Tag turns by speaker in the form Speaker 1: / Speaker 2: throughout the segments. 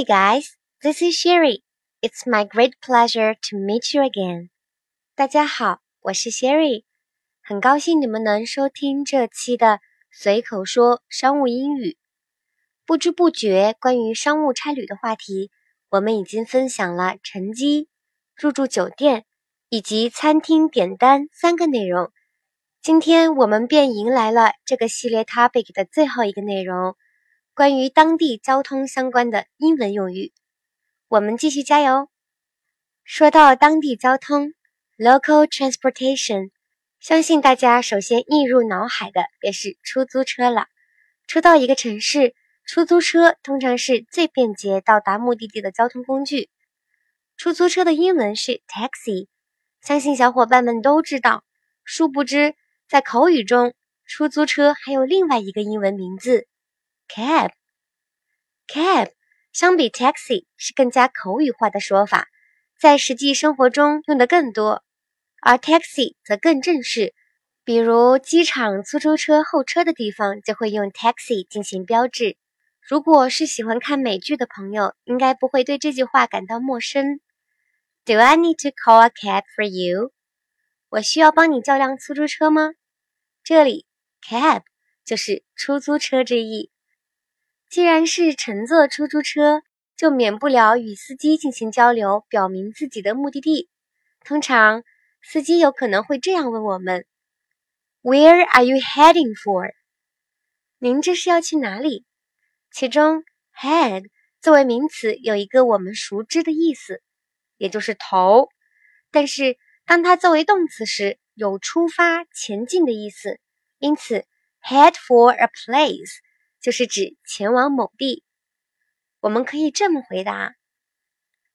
Speaker 1: Hi guys, this is Sherry. It's my great pleasure to meet you again. 大家好，我是 Sherry，很高兴你们能收听这期的随口说商务英语。不知不觉，关于商务差旅的话题，我们已经分享了乘机、入住酒店以及餐厅点单三个内容。今天我们便迎来了这个系列 topic 的最后一个内容，关于当地交通相关的英文用语。我们继续加油！说到当地交通 （local transportation），相信大家首先映入脑海的便是出租车了。初到一个城市。出租车通常是最便捷到达目的地的交通工具。出租车的英文是 taxi，相信小伙伴们都知道。殊不知，在口语中，出租车还有另外一个英文名字 cab。cab 相比 taxi 是更加口语化的说法，在实际生活中用的更多，而 taxi 则更正式。比如机场出租车候车的地方就会用 taxi 进行标志。如果是喜欢看美剧的朋友，应该不会对这句话感到陌生。Do I need to call a cab for you？我需要帮你叫辆出租车吗？这里 cab 就是出租车之意。既然是乘坐出租车，就免不了与司机进行交流，表明自己的目的地。通常，司机有可能会这样问我们：Where are you heading for？您这是要去哪里？其中，head 作为名词有一个我们熟知的意思，也就是头。但是，当它作为动词时，有出发、前进的意思。因此，head for a place 就是指前往某地。我们可以这么回答：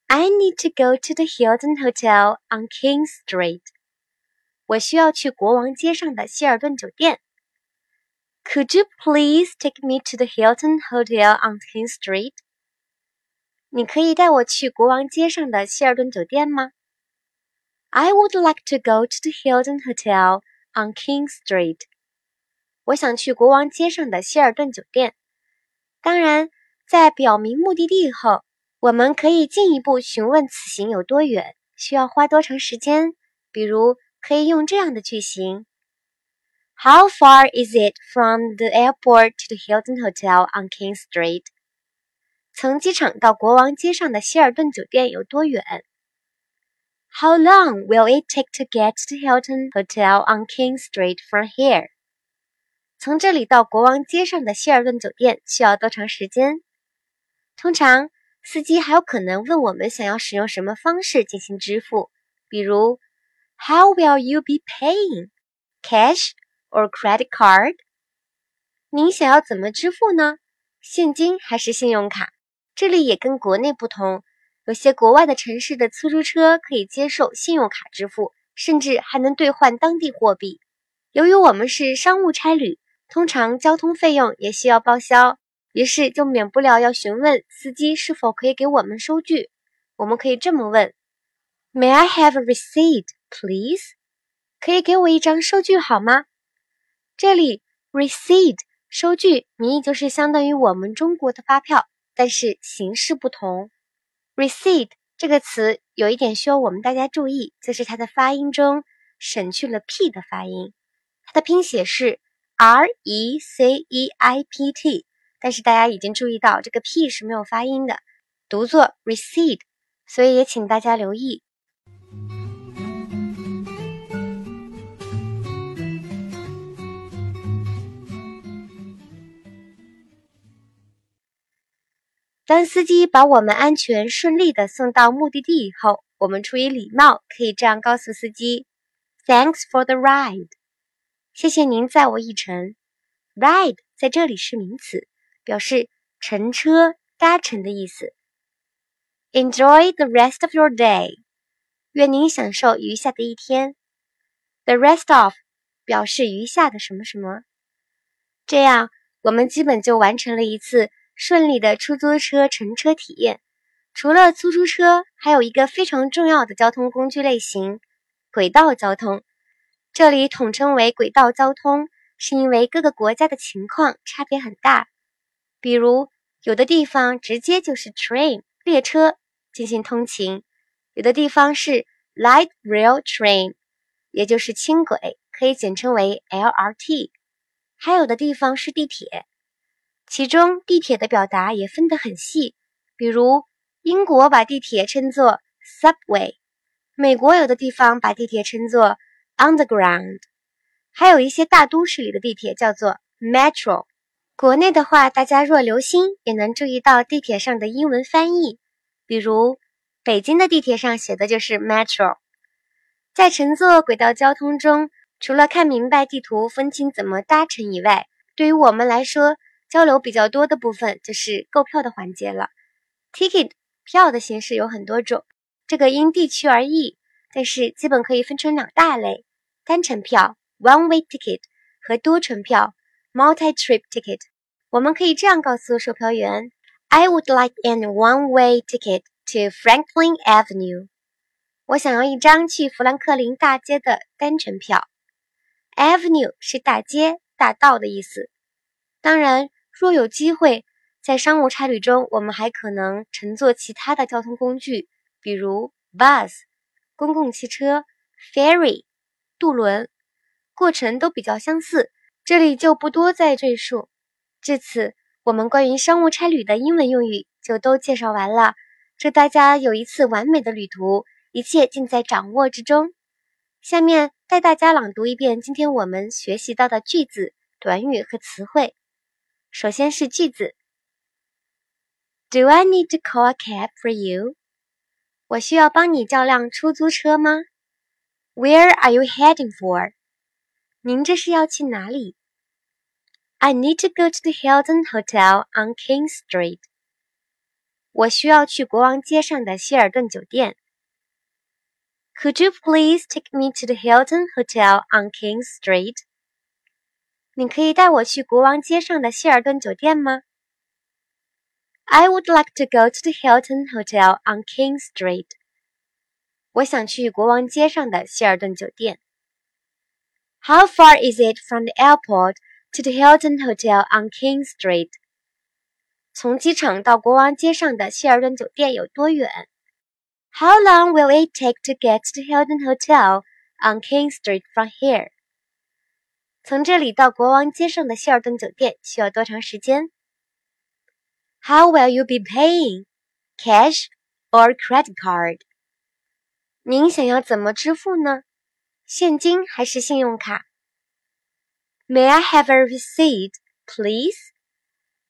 Speaker 1: I need to go to the Hilton Hotel on King Street。我需要去国王街上的希尔顿酒店。Could you please take me to the Hilton Hotel on King Street？你可以带我去国王街上的希尔顿酒店吗？I would like to go to the Hilton Hotel on King Street。 我想去国王街上的希尔顿酒店。当然，在表明目的地后，我们可以进一步询问此行有多远，需要花多长时间。比如，可以用这样的句型。How far is it from the airport to the Hilton Hotel on King Street？从机场到国王街上的希尔顿酒店有多远？How long will it take to get to Hilton Hotel on King Street from here？从这里到国王街上的希尔顿酒店需要多长时间？通常，司机还有可能问我们想要使用什么方式进行支付，比如 How will you be paying？Cash？or credit card？您想要怎么支付呢？现金还是信用卡？这里也跟国内不同，有些国外的城市的出租车可以接受信用卡支付，甚至还能兑换当地货币。由于我们是商务差旅，通常交通费用也需要报销，于是就免不了要询问司机是否可以给我们收据。我们可以这么问：May I have a receipt, please？可以给我一张收据好吗？这里 receipt 收据名义就是相当于我们中国的发票，但是形式不同。receipt 这个词有一点需要我们大家注意，就是它的发音中省去了 p 的发音，它的拼写是 r e c e i p t，但是大家已经注意到这个 p 是没有发音的，读作 receipt，所以也请大家留意。当司机把我们安全顺利的送到目的地以后，我们出于礼貌可以这样告诉司机：“Thanks for the ride，谢谢您载我一程。”Ride 在这里是名词，表示乘车、搭乘的意思。Enjoy the rest of your day，愿您享受余下的一天。The rest of 表示余下的什么什么。这样，我们基本就完成了一次。顺利的出租车乘车体验。除了出租车，还有一个非常重要的交通工具类型——轨道交通。这里统称为轨道交通，是因为各个国家的情况差别很大。比如有的地方直接就是 train 列车进行通勤，有的地方是 light rail train，也就是轻轨，可以简称为 LRT。还有的地方是地铁，其中地铁的表达也分得很细，比如英国把地铁称作 subway，美国有的地方把地铁称作 underground，还有一些大都市里的地铁叫做 metro。国内的话，大家若留心，也能注意到地铁上的英文翻译。比如，北京的地铁上写的就是 Metro。在乘坐轨道交通中，除了看明白地图、分清怎么搭乘以外，对于我们来说，交流比较多的部分就是购票的环节了。Ticket 票的形式有很多种，这个因地区而异，但是基本可以分成两大类：单程票 （One-way ticket） 和多程票。multi-trip ticket，我们可以这样告诉售票员：I would like an one-way ticket to Franklin Avenue。我想要一张去富兰克林大街的单程票。Avenue 是大街、大道的意思。当然，若有机会，在商务差旅中，我们还可能乘坐其他的交通工具，比如 bus 公共汽车、ferry 渡轮，过程都比较相似。这里就不多再赘述。至此，我们关于商务差旅的英文用语就都介绍完了。祝大家有一次完美的旅途，一切尽在掌握之中。下面带大家朗读一遍今天我们学习到的句子、短语和词汇。首先是句子：Do I need to call a cab for you？我需要帮你叫辆出租车吗？Where are you heading for？您这是要去哪里？I need to go to the Hilton Hotel on King Street。我需要去国王街上的希尔顿酒店。Could you please take me to the Hilton Hotel on King Street？你可以带我去国王街上的希尔顿酒店吗 ？I would like to go to the Hilton Hotel on King Street。我想去国王街上的希尔顿酒店。How far is it from the airport to the Hilton Hotel on King Street? 从机场到国王街上的希尔顿酒店有多远？How long will it take to get to the Hilton Hotel on King Street from here? 从这里到国王街上的希尔顿酒店需要多长时间 ？How will you be paying? Cash or credit card? 您想要怎么支付呢？现金还是信用卡？May I have a receipt, please？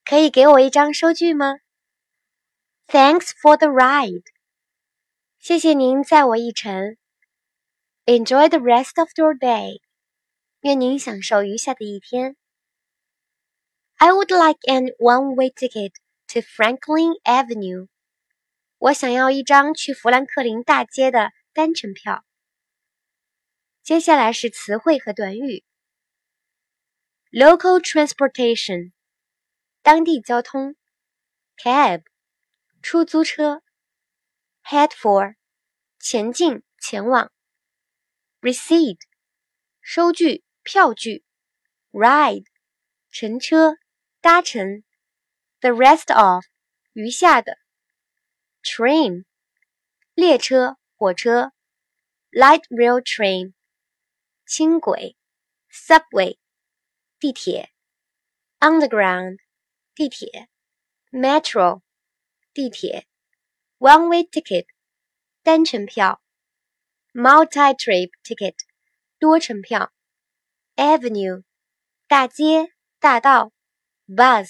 Speaker 1: 可以给我一张收据吗？Thanks for the ride。谢谢您载我一程。Enjoy the rest of your day。愿您享受余下的一天。I would like an one-way ticket To Franklin Avenue。我想要一张去富兰克林大街的单程票。接下来是词汇和短语。Local transportation，当地交通；cab，出租车；head for，前进、前往；receipt，收据、票据；ride，乘车、搭乘 ；the rest of，余下的；train，列车、火车；light rail train。轻轨，subway，地铁，underground，地铁，metro，地铁，one-way ticket，单程票，multi-trip ticket，多程票，avenue，大街、大道，bus，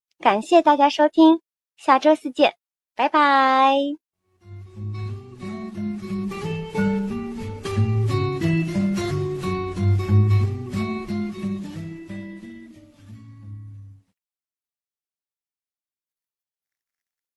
Speaker 1: 感谢大家收听，下周四见，拜拜。